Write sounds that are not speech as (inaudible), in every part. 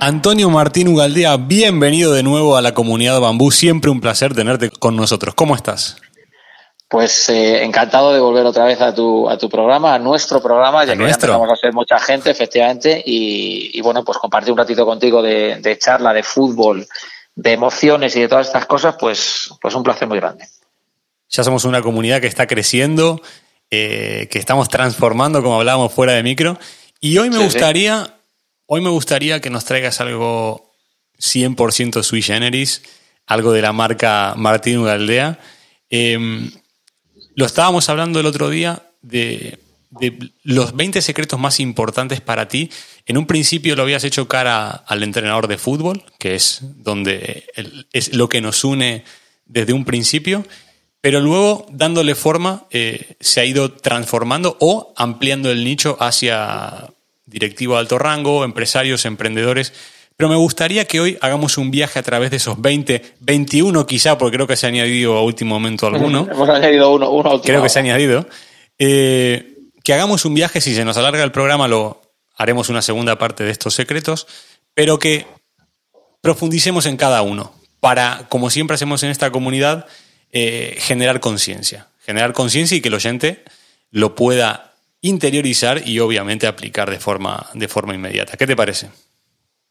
Antonio Martín Ugaldea, bienvenido de nuevo a la comunidad Bambú. Siempre un placer tenerte con nosotros. ¿Cómo estás? Pues eh, encantado de volver otra vez a tu, a tu programa, a nuestro programa, ya que nuestro? ya a ser mucha gente, efectivamente, y, bueno, pues compartir un ratito contigo de, charla, de fútbol, de emociones y de todas estas cosas, pues, pues un placer muy grande. Ya somos una comunidad que está creciendo, eh, que estamos transformando, como hablábamos fuera de micro, y hoy me gustaría Hoy me gustaría que nos traigas algo 100% sui generis, algo de la marca Martín Ugaldea. Em, lo estábamos hablando el otro día de, los 20 secretos más importantes para ti. En un principio lo habías hecho cara al entrenador de fútbol, que es donde es lo que nos une desde un principio, pero luego dándole forma eh, se ha ido transformando o ampliando el nicho hacia directivo de alto rango, empresarios, emprendedores. Pero me gustaría que hoy hagamos un viaje a través de esos 20, 21 quizá, porque creo que se ha añadido a último momento alguno. (laughs) Hemos añadido uno, uno Creo que se ha añadido. Eh, que hagamos un viaje, si se nos alarga el programa, lo haremos una segunda parte de estos secretos, pero que profundicemos en cada uno, para, como siempre hacemos en esta comunidad, eh, generar conciencia. Generar conciencia y que el oyente lo pueda interiorizar y obviamente aplicar de forma, de forma inmediata. ¿Qué te parece?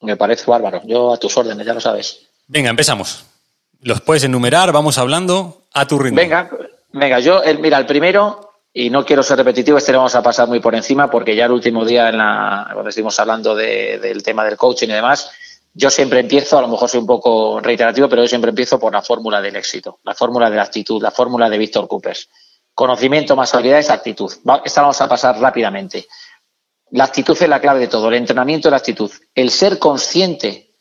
Me parece bárbaro. Yo a tus órdenes, ya lo sabes. Venga, empezamos. Los puedes enumerar, vamos hablando a tu ritmo. Venga, venga, yo, el, mira, el primero, y no quiero ser repetitivo, este lo vamos a pasar muy por encima, porque ya el último día, en la, cuando estuvimos hablando del tema del coaching y demás, yo siempre empiezo, a lo mejor soy un poco reiterativo, pero yo siempre empiezo por la fórmula del éxito, la fórmula de la actitud, la fórmula de Víctor Coopers. Conocimiento más habilidades, actitud. Esta vamos a pasar rápidamente. La actitud es la clave de todo, el entrenamiento es la actitud. El ser consciente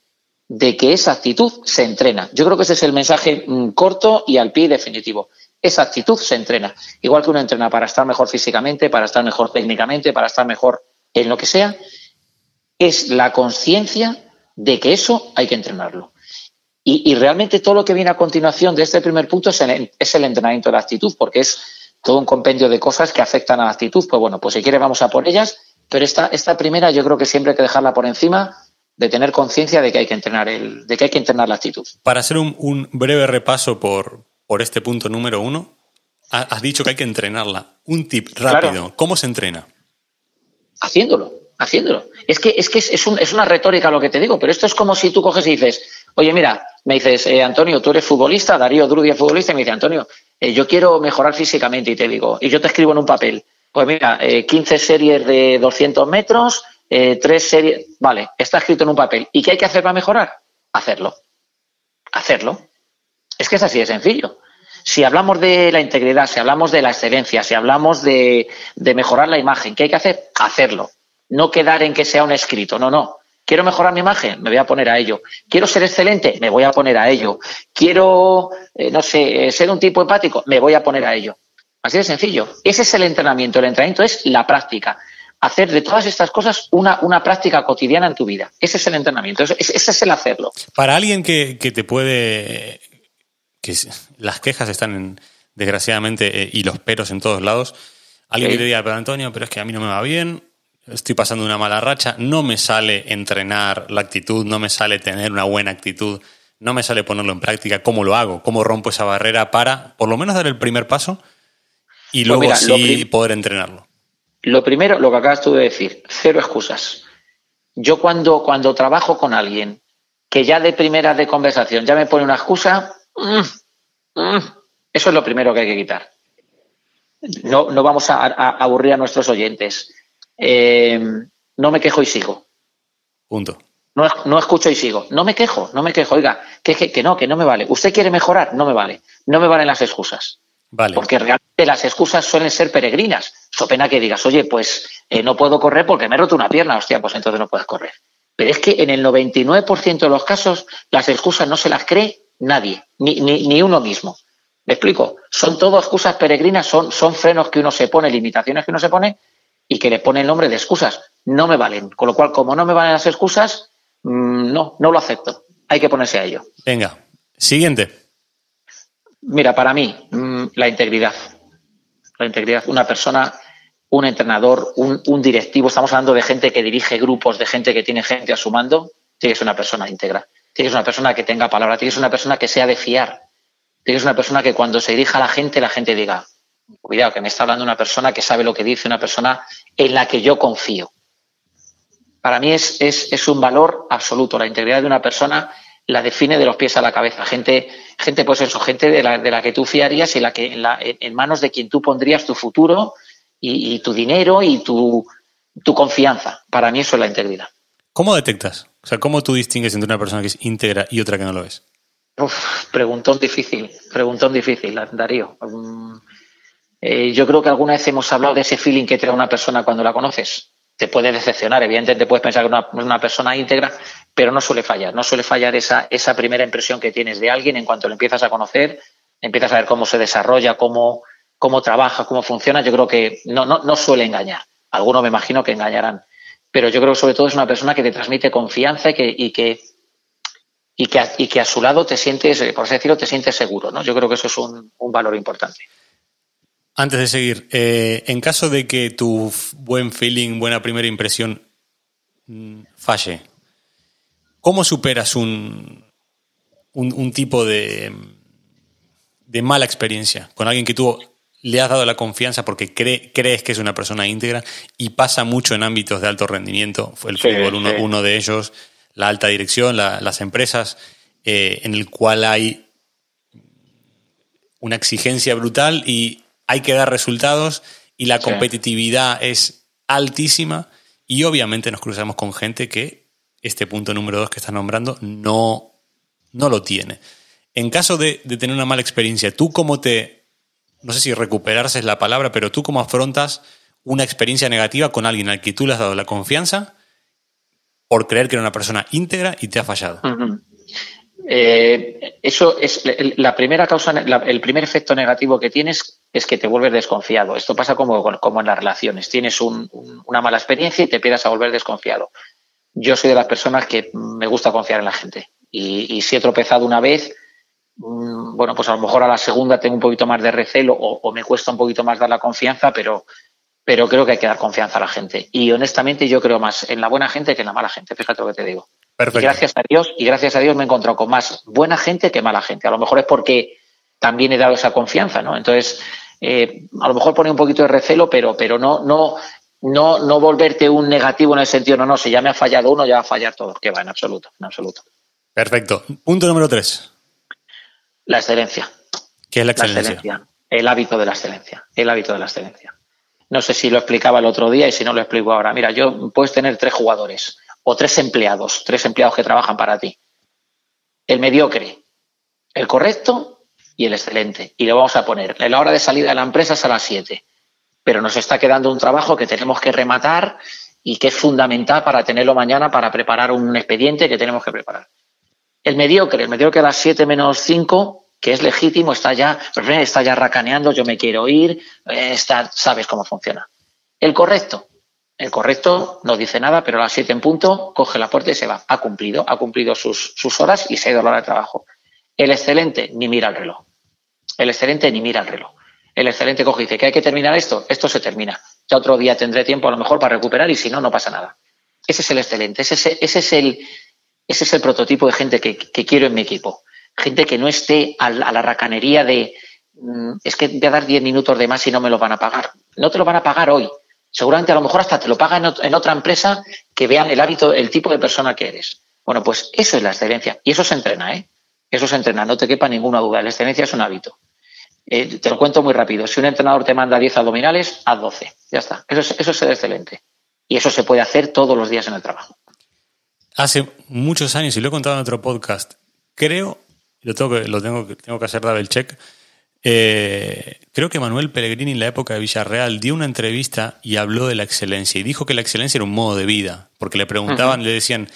de que esa actitud se entrena. Yo creo que ese es el mensaje mm, corto y al pie definitivo. Esa actitud se entrena. Igual que uno entrena para estar mejor físicamente, para estar mejor técnicamente, para estar mejor en lo que sea, es la conciencia de que eso hay que entrenarlo. Y, realmente todo lo que viene a continuación de este primer punto es el entrenamiento de la actitud, porque es todo un compendio de cosas que afectan a la actitud. Pues bueno, pues si quiere vamos a por ellas, pero esta, esta primera yo creo que siempre hay que dejarla por encima de tener conciencia de que hay que entrenar el, de que hay que entrenar la actitud. Para hacer un, breve repaso por, por este punto número uno, has dicho que hay que entrenarla. Un tip rápido. ¿Cómo se entrena? Haciéndolo, haciéndolo. Es que es, que es, es, una retórica lo que te digo, pero esto es como si tú coges y dices, oye, mira, me dices, eh, Antonio, tú eres futbolista, Darío Drudia futbolista, y me dice, Antonio, eh, yo quiero mejorar físicamente y te digo, y yo te escribo en un papel, pues mira, 15 eh, series de 200 metros, eh, tres series, vale, está escrito en un papel. ¿Y qué hay que hacer para mejorar? Hacerlo. Hacerlo. Es que es así de sencillo. Si hablamos de la integridad, si hablamos de la excelencia, si hablamos de, de mejorar la imagen, ¿qué hay que hacer? Hacerlo. No quedar en que sea un escrito, no, no. Quiero mejorar mi imagen, me voy a poner a ello. Quiero ser excelente, me voy a poner a ello. Quiero, eh, no sé, ser un tipo empático, me voy a poner a ello. Así de sencillo. Ese es el entrenamiento. El entrenamiento es la práctica. Hacer de todas estas cosas una, una práctica cotidiana en tu vida. Ese es el entrenamiento. Ese, es el hacerlo. Para alguien que, te puede. que las quejas están en, desgraciadamente, eh, y los peros en todos lados. Alguien que te diga, pero Antonio, pero es que a mí no me va bien, estoy pasando una mala racha, no me sale entrenar la actitud, no me sale tener una buena actitud, no me sale ponerlo en práctica, ¿cómo lo hago? ¿Cómo rompo esa barrera para por lo menos dar el primer paso y pues luego sí poder entrenarlo? Lo primero, lo que acabas tú de decir, cero excusas. Yo cuando, cuando trabajo con alguien que ya de primera de conversación ya me pone una excusa, mm, mm, eso es lo primero que hay que quitar. No, no vamos a, aburrir a nuestros oyentes. Eh, no me quejo y sigo. Punto. No, no, escucho y sigo. No me quejo, no me quejo. Oiga, que, que, no, que no me vale. ¿Usted quiere mejorar? No me vale. No me valen las excusas. Vale. Porque realmente las excusas suelen ser peregrinas. So pena que digas, oye, pues eh, no puedo correr porque me he roto una pierna. Hostia, pues entonces no puedes correr. Pero es que en el 99% de los casos las excusas no se las cree nadie, ni, ni, ni uno mismo. ¿Me explico? Son todo excusas peregrinas, son, son frenos que uno se pone, limitaciones que uno se pone que le pone el nombre de excusas. No me valen. Con lo cual, como no me valen las excusas, mm, no, no lo acepto. Hay que ponerse a ello. Venga, siguiente. Mira, para mí, mm, la integridad. La integridad. Una persona, un entrenador, un, un, directivo, estamos hablando de gente que dirige grupos, de gente que tiene gente a su mando, tiene que ser una persona íntegra. Tiene que ser una persona que tenga palabra, tiene que ser una persona que sea de fiar Tienes una persona que cuando se dirija a la gente, la gente diga, cuidado, que me está hablando una persona que sabe lo que dice, una persona en la que yo confío. Para mí es, es, un valor absoluto. La integridad de una persona la define de los pies a la cabeza. Gente, gente pues eso, gente de la, de la que tú fiarías y la que, en, manos de quien tú pondrías tu futuro y, tu dinero y tu, tu confianza. Para mí eso es la integridad. ¿Cómo detectas? O sea, ¿cómo tú distingues entre una persona que es íntegra y otra que no lo es? Uf, preguntón difícil, preguntón difícil, Darío. Um, eh, yo creo que alguna vez hemos hablado de ese feeling que te una persona cuando la conoces. Te puede decepcionar, evidentemente puedes pensar que es una, persona íntegra, pero no suele fallar. No suele fallar esa, esa primera impresión que tienes de alguien en cuanto lo empiezas a conocer, empiezas a ver cómo se desarrolla, cómo, trabaja, cómo funciona. Yo creo que no, suele engañar. Algunos me imagino que engañarán. Pero yo creo que sobre todo es una persona que te transmite confianza y que, y que y que, a, y que a su lado te sientes, eh, por así decirlo, te sientes seguro. ¿no? Yo creo que eso es un valor importante. Antes de seguir, eh, en caso de que tu buen feeling, buena primera impresión mm, falle, ¿cómo superas un, un, un tipo de, de, mala experiencia con alguien que tú le has dado la confianza porque cree, crees que es una persona íntegra y pasa mucho en ámbitos de alto rendimiento? Fue el fútbol uno, sí. uno de ellos la alta dirección, la, las empresas, eh, en el cual hay una exigencia brutal y hay que dar resultados y la competitividad sí. es altísima y obviamente nos cruzamos con gente que este punto número dos que estás nombrando no, no lo tiene. En caso de, de tener una mala experiencia, ¿tú cómo te, no sé si recuperarse es la palabra, pero tú cómo afrontas una experiencia negativa con alguien al que tú le has dado la confianza por creer que era una persona íntegra y te ha fallado. Uh -huh. eh, eso es la primera causa, el primer efecto negativo que tienes es que te vuelves desconfiado. Esto pasa como, como en las relaciones. Tienes un, un, una mala experiencia y te empiezas a volver desconfiado. Yo soy de las personas que me gusta confiar en la gente. Y, y si he tropezado una vez, mmm, bueno, pues a lo mejor a la segunda tengo un poquito más de recelo o, o me cuesta un poquito más dar la confianza, pero, pero creo que hay que dar confianza a la gente. Y honestamente yo creo más en la buena gente que en la mala gente, fíjate lo que te digo. Perfecto. Y gracias a Dios, y gracias a Dios me he encontrado con más buena gente que mala gente. A lo mejor es porque también he dado esa confianza, ¿no? Entonces, eh, a lo mejor pone un poquito de recelo, pero, pero no, no, no, no volverte un negativo en el sentido, no, no, si ya me ha fallado uno, ya va a fallar todo. Que va, en absoluto, en absoluto. Perfecto. Punto número tres. La excelencia. ¿Qué es la excelencia? La excelencia. El hábito de la excelencia. El hábito de la excelencia. No sé si lo explicaba el otro día y si no lo explico ahora. Mira, yo puedes tener tres jugadores o tres empleados, tres empleados que trabajan para ti. El mediocre, el correcto y el excelente. Y lo vamos a poner. La hora de salida de la empresa es a las 7. Pero nos está quedando un trabajo que tenemos que rematar y que es fundamental para tenerlo mañana para preparar un expediente que tenemos que preparar. El mediocre, el mediocre a las 7 menos 5 que es legítimo, está ya, está ya racaneando, yo me quiero ir, está, sabes cómo funciona. El correcto, el correcto no dice nada, pero a las siete en punto coge la puerta y se va. Ha cumplido, ha cumplido sus, sus horas y se ha ido a la hora de trabajo. El excelente ni mira el reloj. El excelente ni mira el reloj. El excelente coge y dice que hay que terminar esto, esto se termina. Ya otro día tendré tiempo a lo mejor para recuperar y si no, no pasa nada. Ese es el excelente, ese es, ese es, el, ese es el prototipo de gente que, que quiero en mi equipo gente que no esté a la, a la racanería de mm, es que voy a dar 10 minutos de más y no me lo van a pagar. No te lo van a pagar hoy. Seguramente a lo mejor hasta te lo pagan en otra empresa que vean el hábito, el tipo de persona que eres. Bueno, pues eso es la excelencia. Y eso se entrena, ¿eh? Eso se entrena, no te quepa ninguna duda. La excelencia es un hábito. Eh, te lo cuento muy rápido. Si un entrenador te manda 10 abdominales, haz 12. Ya está. Eso es, eso es ser excelente. Y eso se puede hacer todos los días en el trabajo. Hace muchos años, y lo he contado en otro podcast, creo, lo tengo que, lo tengo, tengo que hacer double check, eh, creo que Manuel Pellegrini en la época de Villarreal dio una entrevista y habló de la excelencia y dijo que la excelencia era un modo de vida, porque le preguntaban, le decían,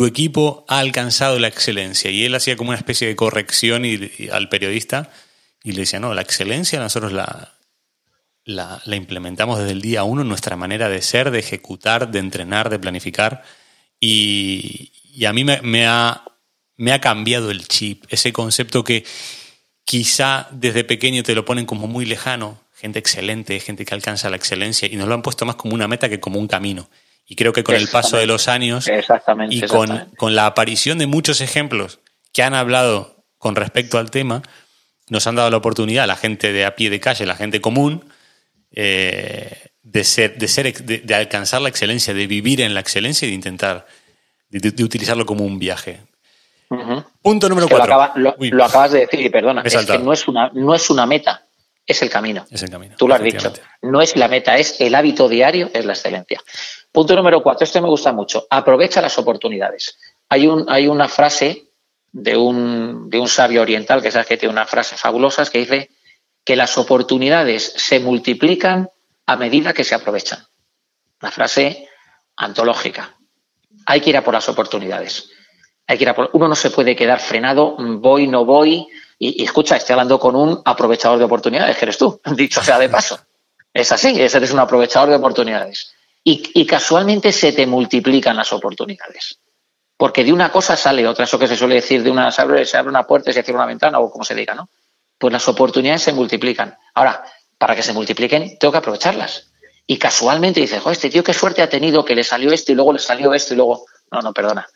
tu equipo ha alcanzado la excelencia y él hacía como una especie de corrección al periodista y le decía, no, la excelencia nosotros la, la, implementamos desde el día uno nuestra manera de ser, de ejecutar, de entrenar, de planificar y, a mí me, ha, me ha cambiado el chip, ese concepto que quizá desde pequeño te lo ponen como muy lejano, gente excelente, gente que alcanza la excelencia, y nos lo han puesto más como una meta que como un camino. Y creo que con el paso de los años y con, con, la aparición de muchos ejemplos que han hablado con respecto al tema, nos han dado la oportunidad, la gente de a pie de calle, la gente común, eh, de, ser, de, ser, de, alcanzar la excelencia, de vivir en la excelencia y de intentar, de, utilizarlo como un viaje. Punto número cuatro. Lo, acabas de decir, y perdona, es que no es, una, no es una meta, es el camino. Es el camino. Tú lo has dicho. No es la meta, es el hábito diario, es la excelencia. Punto número cuatro, este me gusta mucho. Aprovecha las oportunidades. Hay, un, hay una frase de un, de un sabio oriental, que sabes que tiene unas frases fabulosas, que dice que las oportunidades se multiplican a medida que se aprovechan. Una frase antológica. Hay que ir a por las oportunidades. Hay que ir a por... Uno no se puede quedar frenado, voy, no voy. Y, escucha, estoy hablando con un aprovechador de oportunidades, que eres tú, (laughs) dicho sea de paso. Es así, eres un aprovechador de oportunidades. Y, casualmente se te multiplican las oportunidades. Porque de una cosa sale otra, eso que se suele decir, de una se abre, se abre una puerta y se cierra una ventana, o como se diga, ¿no? pues las oportunidades se multiplican. Ahora, para que se multipliquen, tengo que aprovecharlas. Y casualmente dices, Joder, este tío qué suerte ha tenido que le salió esto y luego le salió esto y luego. No, no, perdona.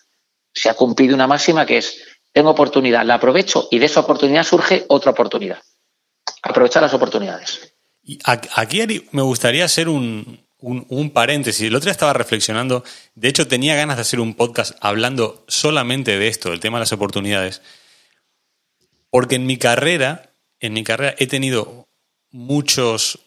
Se ha cumplido una máxima que es, tengo oportunidad, la aprovecho y de esa oportunidad surge otra oportunidad. Aprovechar las oportunidades. Aquí me gustaría hacer un, un, paréntesis. El otro día estaba reflexionando, de hecho tenía ganas de hacer un podcast hablando solamente de esto, del tema de las oportunidades. Porque en mi carrera en mi carrera he tenido muchos,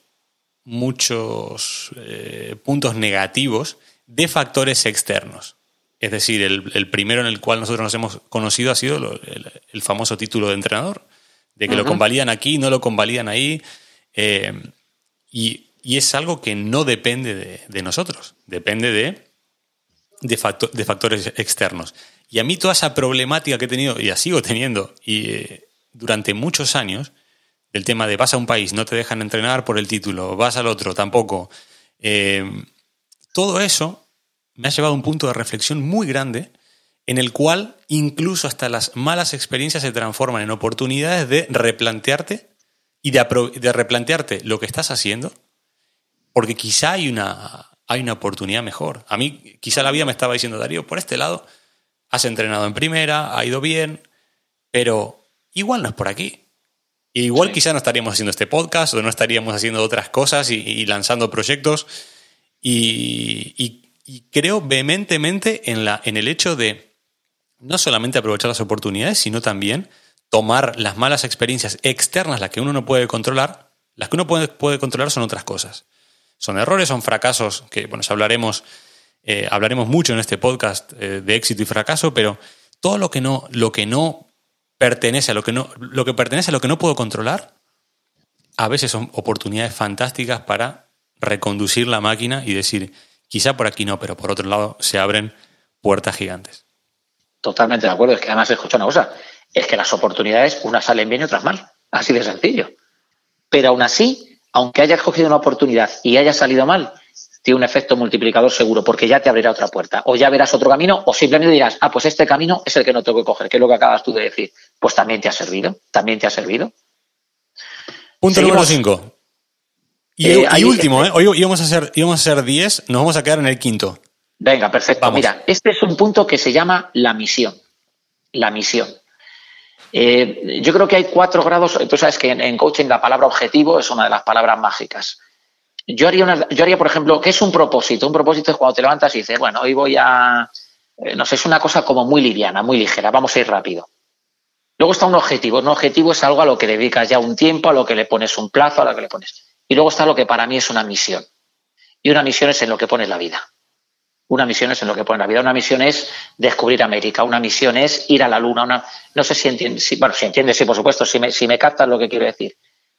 muchos eh, puntos negativos de factores externos. Es decir, el, primero en el cual nosotros nos hemos conocido ha sido el, famoso título de entrenador, de que lo convalidan aquí, no lo convalidan ahí. Eh, y, es algo que no depende de, nosotros, depende de, de, factores externos. Y a mí toda esa problemática que he tenido, y la sigo teniendo, y eh, durante muchos años, el tema de vas a un país, no te dejan entrenar por el título, vas al otro, tampoco. Eh, todo eso me ha llevado a un punto de reflexión muy grande en el cual incluso hasta las malas experiencias se transforman en oportunidades de replantearte y de, replantearte lo que estás haciendo, porque quizá hay una, hay una oportunidad mejor. A mí quizá la vida me estaba diciendo, Darío, por este lado, has entrenado en primera, ha ido bien, pero igual no es por aquí igual quizá no estaríamos haciendo este podcast o no estaríamos haciendo otras cosas y, lanzando proyectos. Y, creo vehementemente en, la, en el hecho de no solamente aprovechar las oportunidades, sino también tomar las malas experiencias externas, las que uno no puede controlar. Las que uno puede, puede controlar son otras cosas. Son errores, son fracasos, que bueno, hablaremos, eh, hablaremos mucho en este podcast eh, de éxito y fracaso, pero todo lo que no, lo que no pertenece a lo que no, lo que pertenece a lo que no puedo controlar, a veces son oportunidades fantásticas para reconducir la máquina y decir, quizá por aquí no, pero por otro lado se abren puertas gigantes. Totalmente de acuerdo. Es que además escucha una cosa, es que las oportunidades unas salen bien y otras mal. Así de sencillo. Pero aún así, aunque hayas cogido una oportunidad y haya salido mal, tiene un efecto multiplicador seguro, porque ya te abrirá otra puerta. O ya verás otro camino, o simplemente dirás, ah, pues este camino es el que no tengo que coger, que es lo que acabas tú de decir. Pues también te ha servido, también te ha servido. Punto número 5. Y, eh, último, ¿eh? Hoy íbamos a, hacer, íbamos a hacer 10, nos vamos a quedar en el quinto. Venga, perfecto. Mira, este es un punto que se llama la misión. La misión. Eh, yo creo que hay cuatro grados. Tú sabes que en coaching la palabra objetivo es una de las palabras mágicas. Yo haría, una, yo haría, por ejemplo, ¿qué es un propósito? Un propósito es cuando te levantas y dices, bueno, hoy voy a, eh, no sé, es una cosa como muy liviana, muy ligera, vamos a ir rápido. Luego está un objetivo. Un objetivo es algo a lo que dedicas ya un tiempo, a lo que le pones un plazo, a lo que le pones. Y luego está lo que para mí es una misión. Y una misión es en lo que pones la vida. Una misión es en lo que pones la vida. Una misión es descubrir América. Una misión es ir a la luna. Una, no sé si entiendes. bueno, si entiendes, sí, por supuesto, si me, si me captas lo que quiero decir.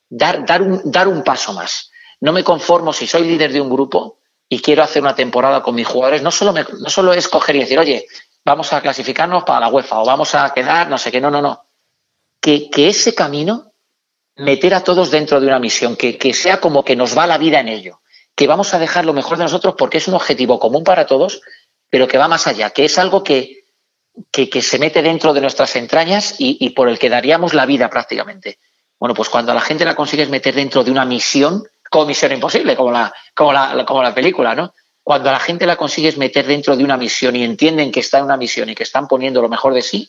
Dar, dar, un, dar un paso más. No me conformo si soy líder de un grupo y quiero hacer una temporada con mis jugadores. No solo, no solo es coger y decir, oye, vamos a clasificarnos para la UEFA o vamos a quedar, no sé qué. No, no, no que, ese camino, meter a todos dentro de una misión, que, sea como que nos va la vida en ello, que vamos a dejar lo mejor de nosotros porque es un objetivo común para todos, pero que va más allá, que es algo que, que, se mete dentro de nuestras entrañas y, por el que daríamos la vida prácticamente. Bueno, pues cuando a la gente la consigues meter dentro de una misión, como misión imposible, como la, como la, como la película, ¿no? Cuando a la gente la consigues meter dentro de una misión y entienden que está en una misión y que están poniendo lo mejor de sí,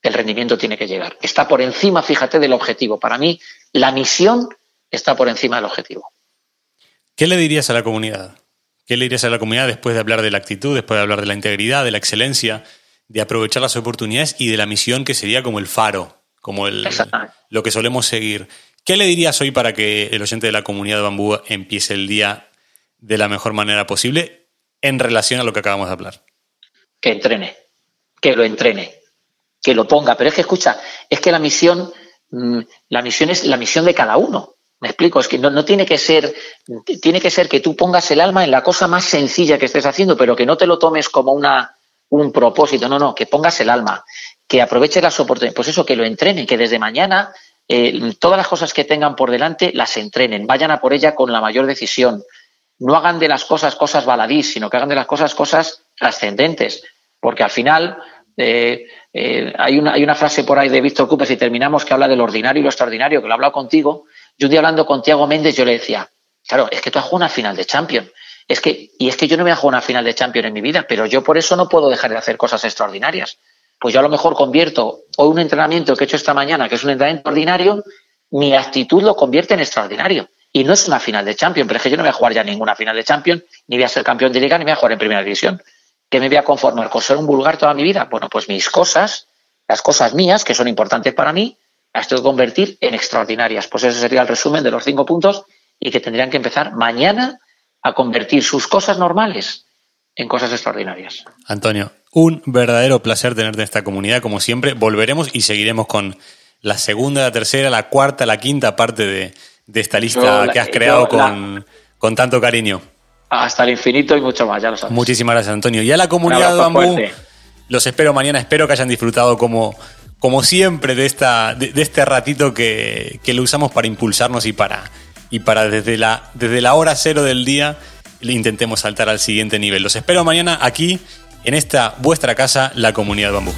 el rendimiento tiene que llegar. Está por encima, fíjate, del objetivo. Para mí, la misión está por encima del objetivo. ¿Qué le dirías a la comunidad? ¿Qué le dirías a la comunidad después de hablar de la actitud, después de hablar de la integridad, de la excelencia, de aprovechar las oportunidades y de la misión que sería como el faro, como el, lo que solemos seguir? ¿Qué le dirías hoy para que el oyente de la comunidad de Bambú empiece el día de la mejor manera posible en relación a lo que acabamos de hablar? Que entrene, que lo entrene, que lo ponga. Pero es que, escucha, es que la misión, mm, la misión es la misión de cada uno. Me explico, es que no, tiene que ser, tiene que ser que tú pongas el alma en la cosa más sencilla que estés haciendo, pero que no te lo tomes como una, un propósito, no, no, que pongas el alma, que aproveches las oportunidades, pues eso, que lo entrenen, que desde mañana eh, todas las cosas que tengan por delante las entrenen, vayan a por ella con la mayor decisión, no hagan de las cosas cosas baladís, sino que hagan de las cosas cosas trascendentes, porque al final eh, eh, hay, una, hay una frase por ahí de Víctor Cooper, y terminamos, que habla del ordinario y lo extraordinario, que lo he hablado contigo. Yo un día hablando con Tiago Méndez, yo le decía, claro, es que tú has jugado una final de Champions. Es que, y es que yo no me he jugado una final de Champions en mi vida, pero yo por eso no puedo dejar de hacer cosas extraordinarias. Pues yo a lo mejor convierto hoy un entrenamiento que he hecho esta mañana, que es un entrenamiento ordinario, mi actitud lo convierte en extraordinario. Y no es una final de Champions, pero es que yo no voy a jugar ya ninguna final de Champions, ni voy a ser campeón de liga, ni voy a jugar en primera división. ¿Qué me voy a conformar con ser un vulgar toda mi vida? Bueno, pues mis cosas, las cosas mías, que son importantes para mí, las tengo que convertir en extraordinarias. Pues ese sería el resumen de los cinco puntos y que tendrían que empezar mañana a convertir sus cosas normales en cosas extraordinarias. Antonio, un verdadero placer tenerte en esta comunidad, como siempre. Volveremos y seguiremos con la segunda, la tercera, la cuarta, la quinta parte de, esta lista que has creado con, con tanto cariño hasta el infinito y mucho más, ya lo sabes. Muchísimas gracias, Antonio. Y a la comunidad de Bambú, los espero mañana. Espero que hayan disfrutado como, como siempre de, esta, de, este ratito que, que, lo usamos para impulsarnos y para, y para desde, la, desde la hora cero del día intentemos saltar al siguiente nivel. Los espero mañana aquí en esta vuestra casa, la comunidad Bambú.